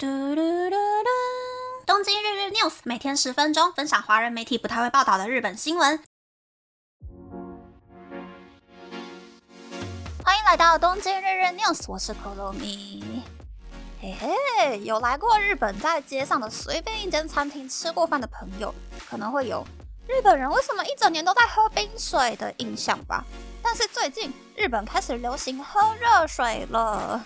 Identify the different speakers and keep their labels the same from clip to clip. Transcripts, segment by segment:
Speaker 1: 嘟嘟嘟嘟！东京日日 news 每天十分钟，分享华人媒体不太会报道的日本新闻。欢迎来到东京日日 news，我是可乐米。嘿嘿，有来过日本，在街上的随便一间餐厅吃过饭的朋友，可能会有日本人为什么一整年都在喝冰水的印象吧。但是最近日本开始流行喝热水了。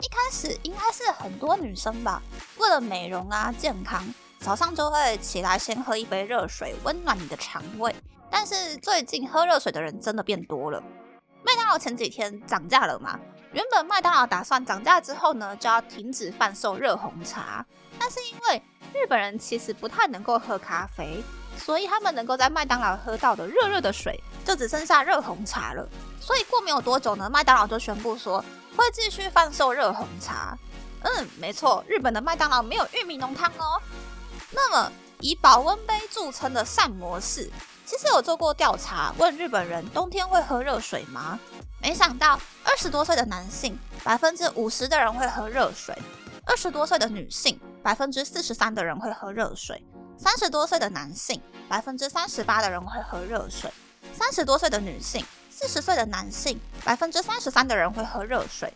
Speaker 1: 一开始应该是很多女生吧，为了美容啊健康，早上就会起来先喝一杯热水，温暖你的肠胃。但是最近喝热水的人真的变多了。麦当劳前几天涨价了嘛？原本麦当劳打算涨价之后呢，就要停止贩售热红茶。但是因为日本人其实不太能够喝咖啡，所以他们能够在麦当劳喝到的热热的水，就只剩下热红茶了。所以过没有多久呢，麦当劳就宣布说。会继续贩售热红茶。嗯，没错，日本的麦当劳没有玉米浓汤哦。那么，以保温杯著称的膳魔室，其实有做过调查，问日本人冬天会喝热水吗？没想到，二十多岁的男性，百分之五十的人会喝热水；二十多岁的女性，百分之四十三的人会喝热水；三十多岁的男性，百分之三十八的人会喝热水；三十多岁的女性。四十岁的男性，百分之三十三的人会喝热水；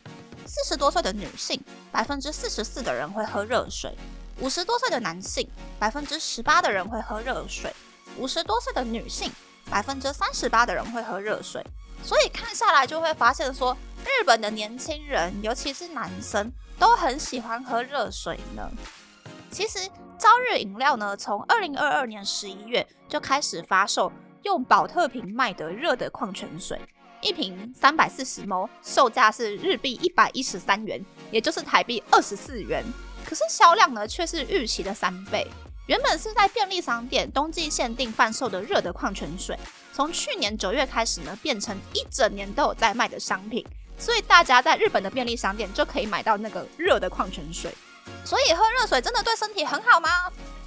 Speaker 1: 四十多岁的女性，百分之四十四的人会喝热水；五十多岁的男性，百分之十八的人会喝热水；五十多岁的女性，百分之三十八的人会喝热水。所以看下来就会发现，说日本的年轻人，尤其是男生，都很喜欢喝热水呢。其实朝日饮料呢，从二零二二年十一月就开始发售。用保特瓶卖的热的矿泉水，一瓶三百四十毫售价是日币一百一十三元，也就是台币二十四元。可是销量呢，却是预期的三倍。原本是在便利商店冬季限定贩售的热的矿泉水，从去年九月开始呢，变成一整年都有在卖的商品。所以大家在日本的便利商店就可以买到那个热的矿泉水。所以喝热水真的对身体很好吗？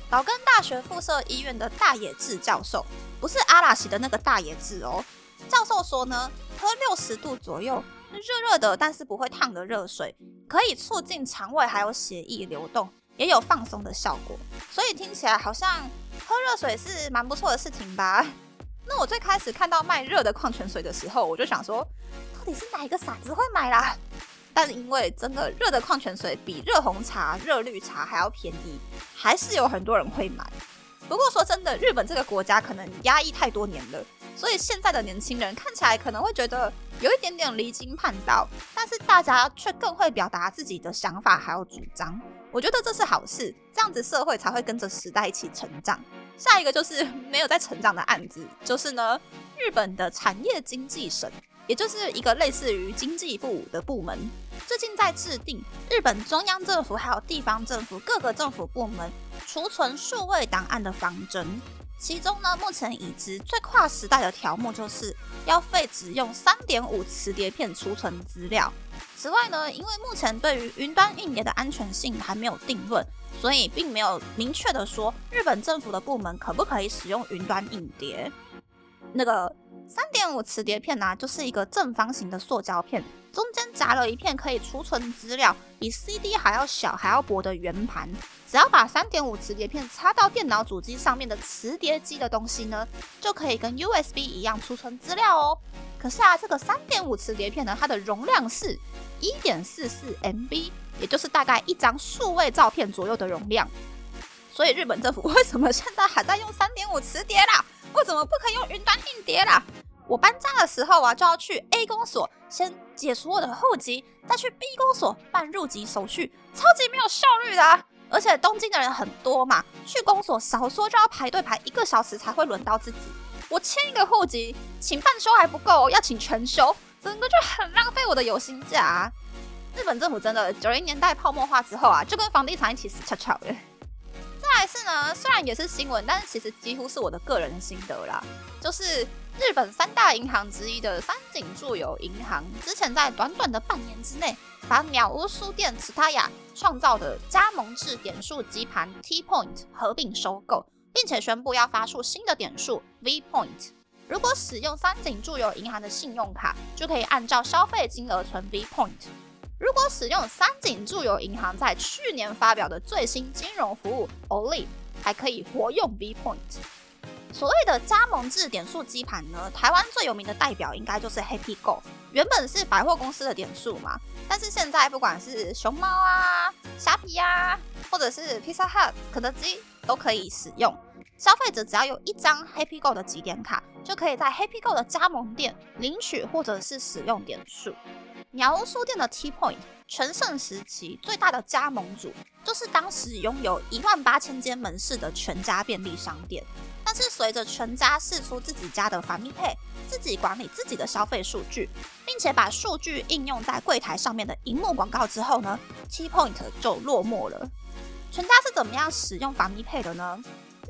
Speaker 1: 岛根大学附设医院的大野智教授。不是阿拉西的那个大野智哦，教授说呢，喝六十度左右热热的，但是不会烫的热水，可以促进肠胃还有血液流动，也有放松的效果。所以听起来好像喝热水是蛮不错的事情吧？那我最开始看到卖热的矿泉水的时候，我就想说，到底是哪一个傻子会买啦？但因为真的热的矿泉水比热红茶、热绿茶还要便宜，还是有很多人会买。不过说真的，日本这个国家可能压抑太多年了，所以现在的年轻人看起来可能会觉得有一点点离经叛道，但是大家却更会表达自己的想法还有主张。我觉得这是好事，这样子社会才会跟着时代一起成长。下一个就是没有在成长的案子，就是呢，日本的产业经济省，也就是一个类似于经济部的部门，最近在制定日本中央政府还有地方政府各个政府部门。储存数位档案的方针，其中呢，目前已知最跨时代的条目就是要废止用三点五磁碟片储存资料。此外呢，因为目前对于云端硬碟的安全性还没有定论，所以并没有明确的说日本政府的部门可不可以使用云端硬碟。那个三点五磁碟片呢，就是一个正方形的塑胶片，中间夹了一片可以储存资料，比 CD 还要小、还要薄的圆盘。只要把三点五磁碟片插到电脑主机上面的磁碟机的东西呢，就可以跟 USB 一样储存资料哦。可是啊，这个三点五磁碟片呢，它的容量是一点四四 MB，也就是大概一张数位照片左右的容量。所以日本政府为什么现在还在用三点五磁碟啦？为什么不可以用云端硬碟啦？我搬家的时候啊，就要去 A 公所先解除我的户籍，再去 B 公所办入籍手续，超级没有效率的。而且东京的人很多嘛，去公所少说就要排队排一个小时才会轮到自己。我签一个户籍，请半休还不够，要请全休，整个就很浪费我的有薪假。日本政府真的九零年代泡沫化之后啊，就跟房地产一起死翘翘的。再来是呢，虽然也是新闻，但是其实几乎是我的个人心得啦，就是日本三大银行之一的三井住友银行，之前在短短的半年之内。把鸟屋书店慈塔雅创造的加盟制点数机盘 T Point 合并收购，并且宣布要发出新的点数 V Point。如果使用三井住友银行的信用卡，就可以按照消费金额存 V Point。如果使用三井住友银行在去年发表的最新金融服务 Oli，还可以活用 V Point。所谓的加盟制点数机盘呢，台湾最有名的代表应该就是 Happy Go，原本是百货公司的点数嘛，但是现在不管是熊猫啊、虾皮啊，或者是 Pizza Hut、肯德基都可以使用。消费者只要有一张 Happy Go 的集点卡，就可以在 Happy Go 的加盟店领取或者是使用点数。鸟屋书店的 T Point 全盛时期最大的加盟主，就是当时拥有一万八千间门市的全家便利商店。但是随着全家试出自己家的返利配，自己管理自己的消费数据，并且把数据应用在柜台上面的荧幕广告之后呢，T Point 就落寞了。全家是怎么样使用返利配的呢？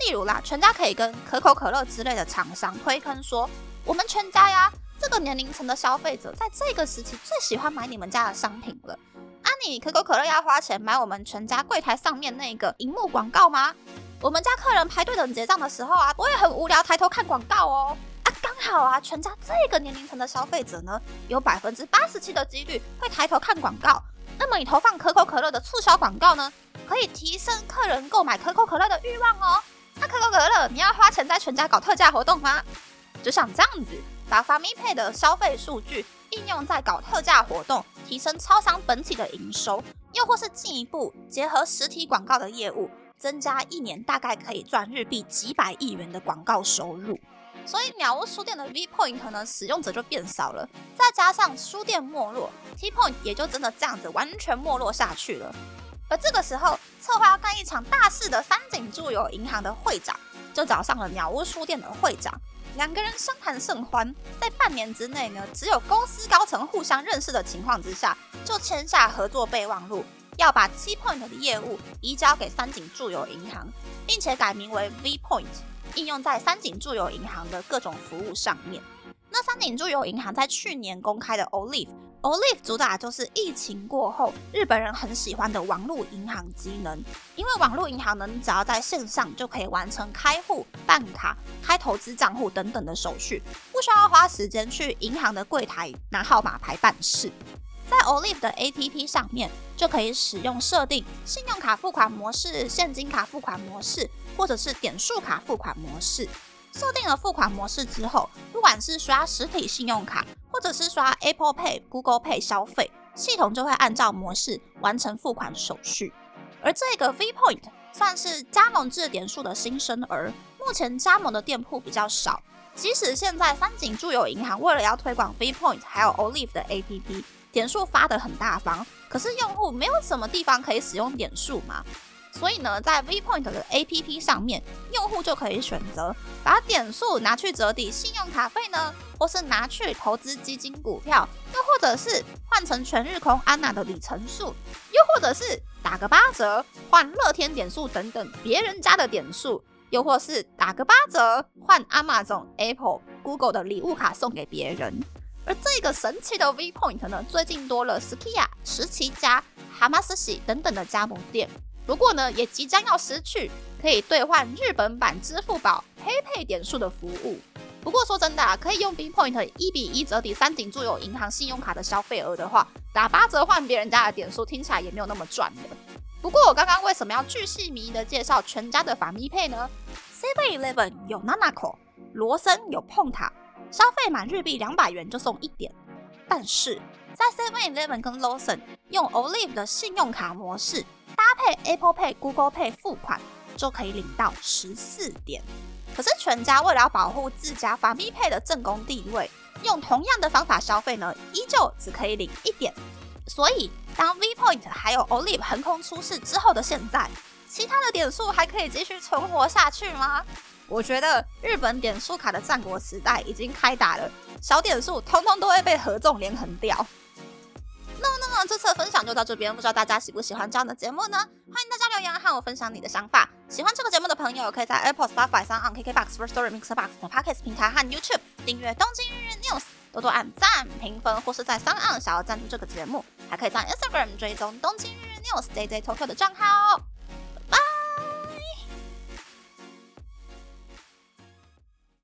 Speaker 1: 例如啦，全家可以跟可口可乐之类的厂商推坑说，我们全家呀。这个年龄层的消费者在这个时期最喜欢买你们家的商品了。啊，你可口可乐要花钱买我们全家柜台上面那个荧幕广告吗？我们家客人排队等结账的时候啊，我也很无聊，抬头看广告哦。啊，刚好啊，全家这个年龄层的消费者呢，有百分之八十七的几率会抬头看广告。那么你投放可口可乐的促销广告呢，可以提升客人购买可口可乐的欲望哦。那可口可乐，你要花钱在全家搞特价活动吗？就像这样子。把 f a m i Pay 的消费数据应用在搞特价活动，提升超商本体的营收，又或是进一步结合实体广告的业务，增加一年大概可以赚日币几百亿元的广告收入。所以鸟屋书店的 V Point 呢，使用者就变少了，再加上书店没落，T Point 也就真的这样子完全没落下去了。而这个时候，策划要干一场大事的三井住友银行的会长，就找上了鸟屋书店的会长。两个人相谈甚欢，在半年之内呢，只有公司高层互相认识的情况之下，就签下合作备忘录，要把 T Point 的业务移交给三井住友银行，并且改名为 V Point，应用在三井住友银行的各种服务上面。那三井住友银行在去年公开的 Olive。Olive 主打就是疫情过后日本人很喜欢的网络银行机能，因为网络银行呢，你只要在线上就可以完成开户、办卡、开投资账户等等的手续，不需要花时间去银行的柜台拿号码牌办事。在 Olive 的 APP 上面就可以使用设定信用卡付款模式、现金卡付款模式，或者是点数卡付款模式。设定了付款模式之后，不管是刷实体信用卡，或者是刷 Apple Pay、Google Pay 消费，系统就会按照模式完成付款手续。而这个 V Point 算是加盟制点数的新生儿，目前加盟的店铺比较少。即使现在三井住友银行为了要推广 V Point，还有 Olive 的 APP，点数发得很大方，可是用户没有什么地方可以使用点数嘛？所以呢，在 V Point 的 APP 上面，用户就可以选择把点数拿去折抵信用卡费呢，或是拿去投资基金股票，又或者是换成全日空安娜的里程数，又或者是打个八折换乐天点数等等别人家的点数，又或是打个八折换 Amazon、Apple、Google 的礼物卡送给别人。而这个神奇的 V Point 呢，最近多了 Skia、石崎家、蛤蟆斯喜等等的加盟店。不过呢，也即将要失去可以兑换日本版支付宝黑配点数的服务。不过说真的啊，可以用 B Point 一比一折抵三井住友银行信用卡的消费额的话，打八折换别人家的点数，听起来也没有那么赚的。不过我刚刚为什么要巨细靡的介绍全家的法咪配呢？Seven Eleven 有 Nanako，罗森有碰塔，消费满日币两百元就送一点。但是在 Seven Eleven 跟 Lawson 用 Olive 的信用卡模式。配 Apple Pay、Google Pay 付款就可以领到十四点。可是全家为了要保护自家 f a m i Pay 的正宫地位，用同样的方法消费呢，依旧只可以领一点。所以当 V Point 还有 Olive 横空出世之后的现在，其他的点数还可以继续存活下去吗？我觉得日本点数卡的战国时代已经开打了，小点数通通都会被合纵连横掉。那么，那么这次的分享就到这边，不知道大家喜不喜欢这样的节目呢？欢迎大家留言和我分享你的想法。喜欢这个节目的朋友，可以在 Apple、Spotify、上 KKBox、First Story、Mix Box 等 Podcast 平台和 YouTube 订阅《东京日日 News》，多多按赞、评分，或是在三岸想要赞助这个节目，还可以在 Instagram 追踪《东京日日 News》JJ Tokyo 的账号哦。